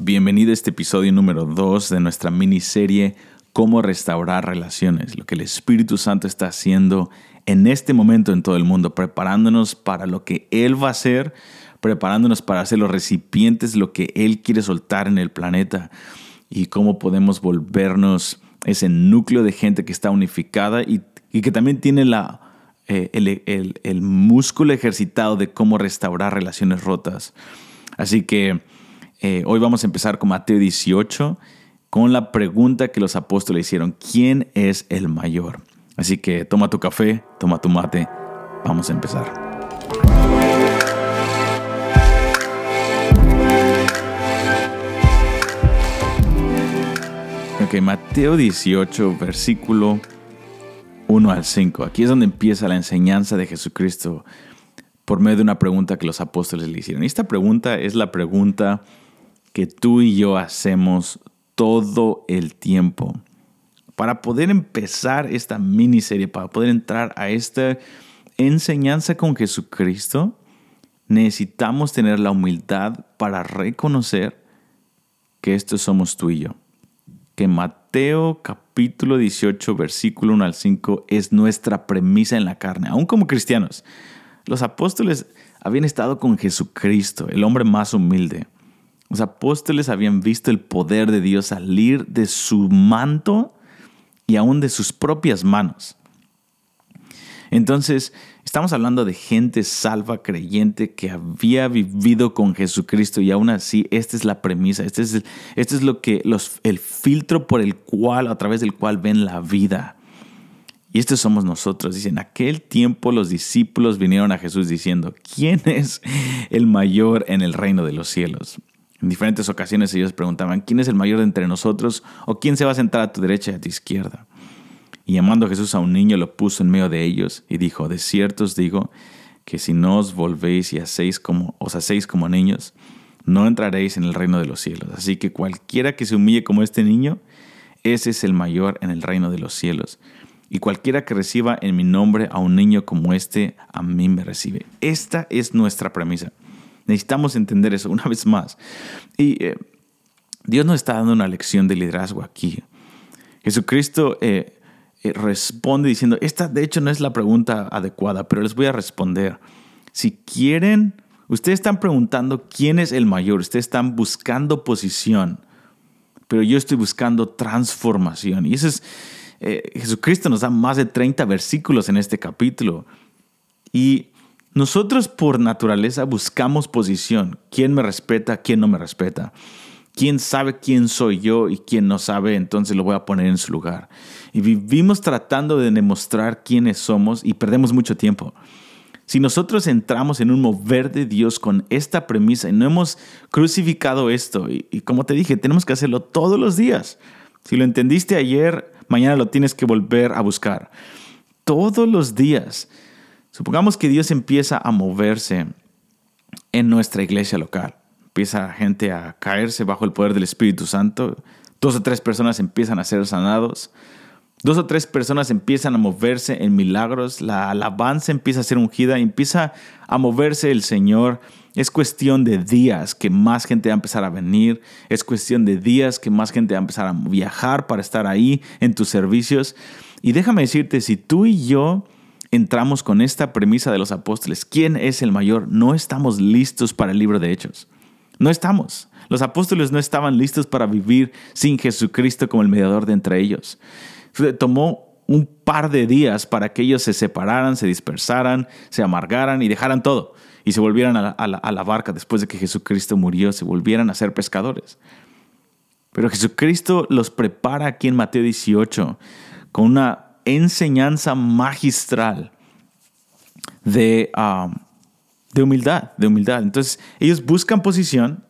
Bienvenido a este episodio número 2 de nuestra miniserie Cómo restaurar relaciones, lo que el Espíritu Santo está haciendo en este momento en todo el mundo, preparándonos para lo que Él va a hacer, preparándonos para ser los recipientes lo que Él quiere soltar en el planeta y cómo podemos volvernos ese núcleo de gente que está unificada y, que también tiene la, eh, el músculo ejercitado de cómo restaurar relaciones rotas. Así que eh, hoy vamos a empezar con Mateo 18, con la pregunta que los apóstoles hicieron, ¿quién es el mayor? Así que toma tu café, toma tu mate, vamos a empezar. Ok, Mateo 18, versículo 1 al 5. Aquí es donde empieza la enseñanza de Jesucristo por medio de una pregunta que los apóstoles le hicieron. Y esta pregunta es la pregunta que tú y yo hacemos todo el tiempo. Para poder empezar esta miniserie, para poder entrar a esta enseñanza con Jesucristo, necesitamos tener la humildad para reconocer que esto somos tú y yo. Que Mateo capítulo 18, versículo 1 al 5 es nuestra premisa en la carne, aún como cristianos. Los apóstoles habían estado con Jesucristo, el hombre más humilde. Los apóstoles habían visto el poder de Dios salir de su manto y aún de sus propias manos. Entonces, estamos hablando de gente salva, creyente, que había vivido con Jesucristo y aún así, esta es la premisa, este es, este es lo que los, el filtro por el cual, a través del cual ven la vida. Y estos somos nosotros. Dicen, en aquel tiempo los discípulos vinieron a Jesús diciendo, ¿quién es el mayor en el reino de los cielos? En diferentes ocasiones ellos preguntaban, ¿quién es el mayor de entre nosotros? ¿O quién se va a sentar a tu derecha y a tu izquierda? Y llamando a Jesús a un niño, lo puso en medio de ellos y dijo, de cierto os digo que si no os volvéis y hacéis como, os hacéis como niños, no entraréis en el reino de los cielos. Así que cualquiera que se humille como este niño, ese es el mayor en el reino de los cielos. Y cualquiera que reciba en mi nombre a un niño como este, a mí me recibe. Esta es nuestra premisa. Necesitamos entender eso una vez más. Y eh, Dios nos está dando una lección de liderazgo aquí. Jesucristo eh, eh, responde diciendo, esta de hecho no es la pregunta adecuada, pero les voy a responder. Si quieren, ustedes están preguntando quién es el mayor, ustedes están buscando posición, pero yo estoy buscando transformación. Y eso es, Jesucristo nos da más de 30 versículos en este capítulo. Y nosotros por naturaleza buscamos posición. ¿Quién me respeta? ¿Quién no me respeta? ¿Quién sabe quién soy yo y quién no sabe? Entonces lo voy a poner en su lugar. Y vivimos tratando de demostrar quiénes somos y perdemos mucho tiempo. Si nosotros entramos en un mover de Dios con esta premisa y no hemos crucificado esto, y, y, como te dije, tenemos que hacerlo todos los días. Si lo entendiste ayer, mañana lo tienes que volver a buscar. Todos los días Supongamos que Dios empieza a moverse en nuestra iglesia local. Empieza gente a caerse bajo el poder del Espíritu Santo. Dos o tres personas empiezan a ser sanados. Dos o tres personas empiezan a moverse en milagros. La alabanza empieza a ser ungida. Empieza a moverse el Señor. Es cuestión de días que más gente va a empezar a venir. Es cuestión de días que más gente va a empezar a viajar para estar ahí en tus servicios. Y déjame decirte, si tú y yo entramos con esta premisa de los apóstoles, ¿quién es el mayor? No estamos listos para el libro de Hechos. No estamos. Los apóstoles no estaban listos para vivir sin Jesucristo como el mediador de entre ellos. Tomó un par de días para que ellos se separaran, se dispersaran, se amargaran y dejaran todo y se volvieran a la, a la barca después de que Jesucristo murió, se volvieran a ser pescadores. Pero Jesucristo los prepara aquí en Mateo 18 con una enseñanza magistral de, um, de humildad, de humildad. Entonces, ellos buscan posición,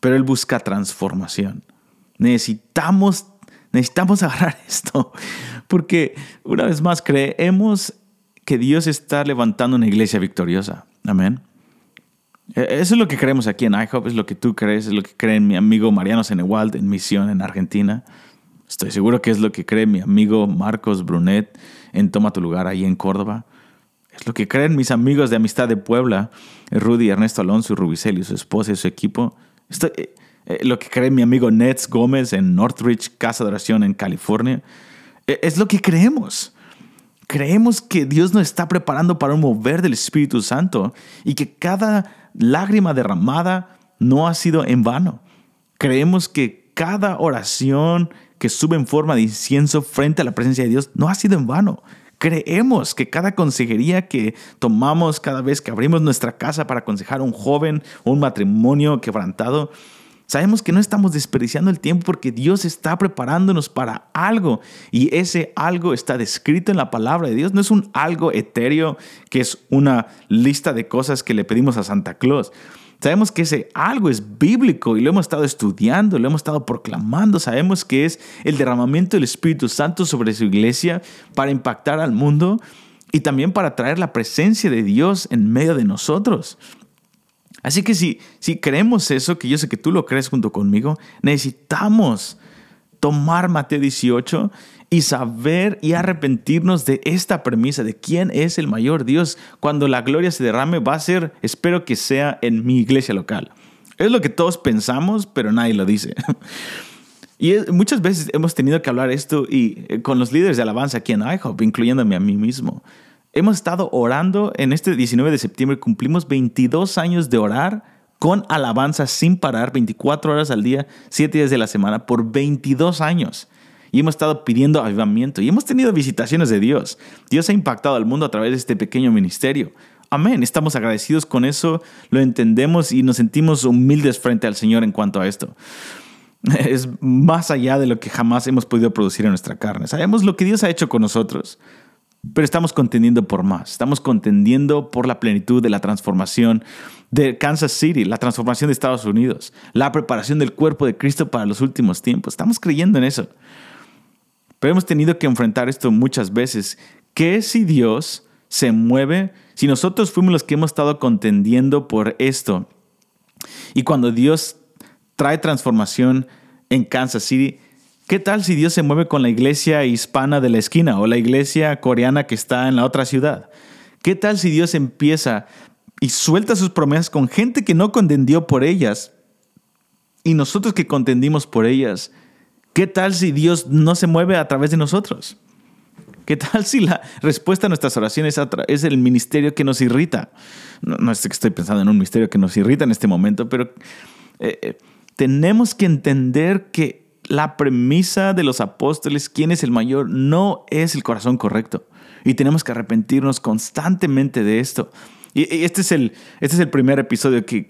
pero él busca transformación. Necesitamos, necesitamos agarrar esto, porque una vez más creemos que Dios está levantando una iglesia victoriosa. Amén. E, eso es lo que creemos aquí en IHOP, es lo que tú crees, es lo que cree mi amigo Mariano Senewald en Misión en Argentina. Estoy seguro que es lo que cree mi amigo Marcos Brunet en Toma tu lugar ahí en Córdoba. Es lo que creen mis amigos de Amistad de Puebla, Rudy, Ernesto Alonso y Rubicelli, su esposa y su equipo. Estoy, eh, lo que cree mi amigo Nets Gómez en Northridge, Casa de Oración en California. Eh, es lo que creemos. Creemos que Dios nos está preparando para un mover del Espíritu Santo y que cada lágrima derramada no ha sido en vano. Creemos que cada oración que sube en forma de incienso frente a la presencia de Dios no ha sido en vano. Creemos que cada consejería que tomamos cada vez que abrimos nuestra casa para aconsejar a un joven o un matrimonio quebrantado, sabemos que no estamos desperdiciando el tiempo porque Dios está preparándonos para algo y ese algo está descrito en la palabra de Dios. No es un algo etéreo que es una lista de cosas que le pedimos a Santa Claus. Sabemos que ese algo es bíblico y lo hemos estado estudiando, lo hemos estado proclamando. Sabemos que es el derramamiento del Espíritu Santo sobre su iglesia para impactar al mundo y también para traer la presencia de Dios en medio de nosotros. Así que si, si creemos eso, que yo sé que tú lo crees junto conmigo, necesitamos tomar Mateo 18 y saber y arrepentirnos de esta premisa de quién es el mayor Dios. Cuando la gloria se derrame va a ser, espero que sea en mi iglesia local. Es lo que todos pensamos, pero nadie lo dice. Y muchas veces hemos tenido que hablar esto y eh, con los líderes de alabanza aquí en IHOP, incluyéndome a mí mismo. Hemos estado orando en este 19 de septiembre, cumplimos 22 años de orar con alabanza sin parar, 24 horas al día, 7 días de la semana, por 22 años y hemos estado pidiendo avivamiento y hemos tenido visitaciones de Dios. Dios ha impactado al mundo a través de este pequeño ministerio. Amén, estamos agradecidos con eso, lo entendemos y nos sentimos humildes frente al Señor en cuanto a esto. Es más allá de lo que jamás hemos podido producir en nuestra carne. Sabemos lo que Dios ha hecho con nosotros, pero estamos contendiendo por más. Estamos contendiendo por la plenitud de la transformación de Kansas City, la transformación de Estados Unidos, la preparación del cuerpo de Cristo para los últimos tiempos. Estamos creyendo en eso. Pero hemos tenido que enfrentar esto muchas veces. ¿Qué si Dios se mueve? Si nosotros fuimos los que hemos estado contendiendo por esto. Y cuando Dios trae transformación en Kansas City, ¿qué tal si Dios se mueve con la iglesia hispana de la esquina o la iglesia coreana que está en la otra ciudad? ¿Qué tal si Dios empieza y suelta sus promesas con gente que no contendió por ellas y nosotros que contendimos por ellas? ¿Qué tal si Dios no se mueve a través de nosotros? ¿Qué tal si la respuesta a nuestras oraciones es el ministerio que nos irrita? No, es que estoy pensando en un misterio que nos irrita en este momento, pero eh, eh, tenemos que entender que la premisa de los apóstoles, quién es el mayor, no es el corazón correcto. Y tenemos que arrepentirnos constantemente de esto. Y, este, es el, este es el primer episodio que,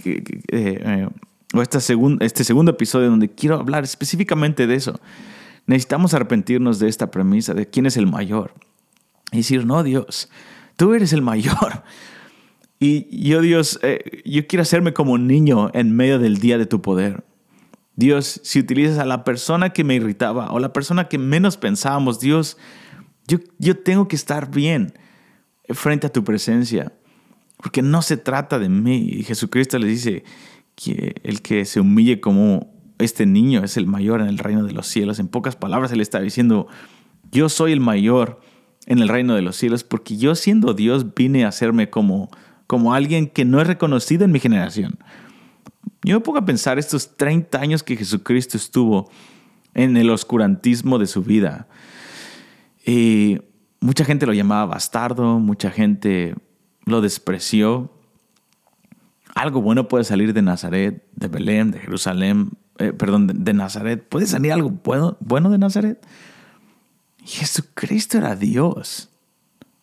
eh, o este segundo, este segundo episodio donde quiero hablar específicamente de eso. Necesitamos arrepentirnos de esta premisa de quién es el mayor. Y decir, no, Dios, tú eres el mayor. Y yo, Dios, eh, yo quiero hacerme como un niño en medio del día de tu poder. Dios, si utilizas a la persona que me irritaba o la persona que menos pensábamos, Dios, yo, yo tengo que estar bien frente a tu presencia. Porque no se trata de mí. Y Jesucristo le dice, que el que se humille como este niño es el mayor en el reino de los cielos. En pocas palabras, él está diciendo, yo soy el mayor en el reino de los cielos porque yo siendo Dios vine a hacerme como, como alguien que no es reconocido en mi generación. Yo me pongo a pensar estos 30 años que Jesucristo estuvo en el oscurantismo de su vida. Y mucha gente lo llamaba bastardo, mucha gente lo despreció, algo bueno puede salir de Nazaret, de Belén, de Jerusalén, eh, perdón, de, Nazaret. ¿Puede salir algo bueno, bueno de Nazaret? Jesucristo era Dios.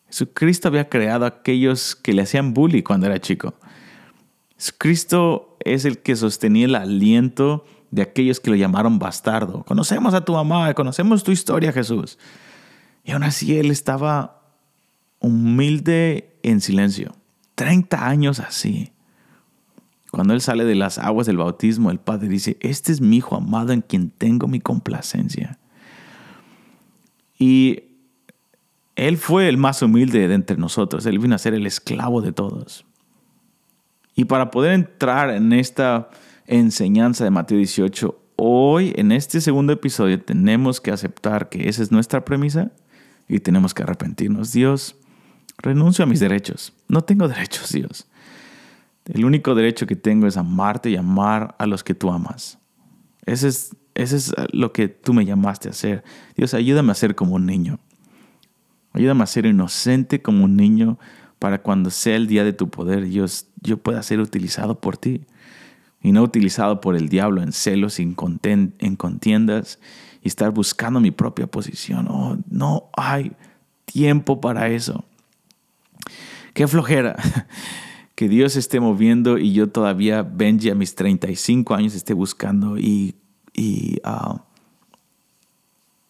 Jesucristo había creado a aquellos que le hacían bully cuando era chico. Jesucristo es el que sostenía el aliento de aquellos que lo llamaron bastardo. Conocemos a tu mamá, conocemos tu historia, Jesús. Y aún así él estaba humilde en silencio. 30 años así. Cuando Él sale de las aguas del bautismo, el Padre dice, este es mi Hijo amado en quien tengo mi complacencia. Y Él fue el más humilde de entre nosotros. Él vino a ser el esclavo de todos. Y para poder entrar en esta enseñanza de Mateo 18, hoy en este segundo episodio tenemos que aceptar que esa es nuestra premisa y tenemos que arrepentirnos. Dios, renuncio a mis derechos. No tengo derechos, Dios. El único derecho que tengo es amarte y amar a los que tú amas. Ese es, ese es lo que tú me llamaste a hacer. Dios, ayúdame a ser como un niño. Ayúdame a ser inocente como un niño para cuando sea el día de tu poder, Dios, yo pueda ser utilizado por ti y no utilizado por el diablo en celos, en, en contiendas y estar buscando mi propia posición. Oh, no hay tiempo para eso. Qué flojera que Dios esté moviendo y yo todavía, Benji, a mis 35 años esté buscando y, y, ah,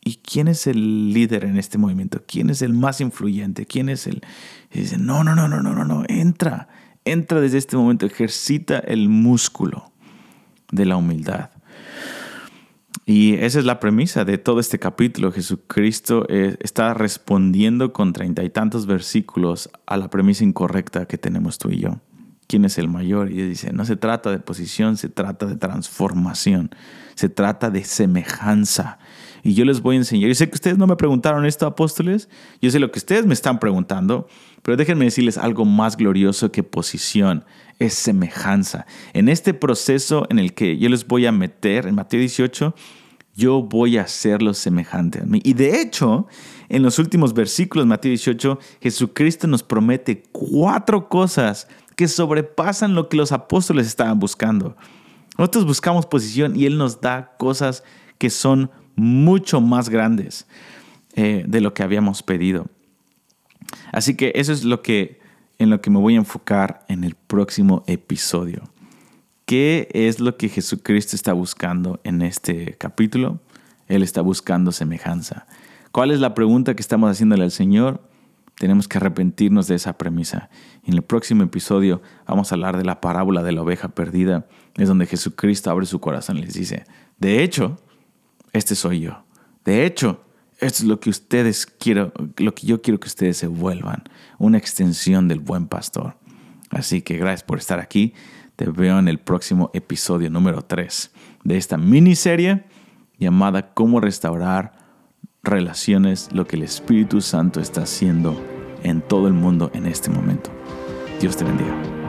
y quién es el líder en este movimiento, quién es el más influyente, quién es el... Y dice, no, no, no, no, no, no, no, entra, entra desde este momento, ejercita el músculo de la humildad. Y esa es la premisa de todo este capítulo. Jesucristo eh, está respondiendo con treinta y tantos versículos a la premisa incorrecta que tenemos tú y yo. ¿Quién es el mayor? Y dice, no se trata de posición, se trata de transformación, se trata de semejanza. Y yo les voy a enseñar. Yo sé que ustedes no me preguntaron esto, apóstoles. Yo sé lo que ustedes me están preguntando. Pero déjenme decirles algo más glorioso que posición. Es semejanza. En este proceso en el que yo les voy a meter, en Mateo 18, yo voy a hacerlo semejante a mí. Y de hecho, en los últimos versículos Mateo 18, Jesucristo nos promete cuatro cosas que sobrepasan lo que los apóstoles estaban buscando. Nosotros buscamos posición y Él nos da cosas que son mucho más grandes eh, de lo que habíamos pedido. Así que eso es lo que en lo que me voy a enfocar en el próximo episodio. ¿Qué es lo que Jesucristo está buscando en este capítulo? Él está buscando semejanza. ¿Cuál es la pregunta que estamos haciéndole al Señor? Tenemos que arrepentirnos de esa premisa. En el próximo episodio vamos a hablar de la parábola de la oveja perdida. Es donde Jesucristo abre su corazón y les dice, de hecho, este soy yo. De hecho, esto es lo que ustedes quiero, lo que yo quiero que ustedes se vuelvan, una extensión del buen pastor. Así que gracias por estar aquí. Te veo en el próximo episodio número 3 de esta miniserie llamada Cómo restaurar relaciones, lo que el Espíritu Santo está haciendo en todo el mundo en este momento. Dios te bendiga.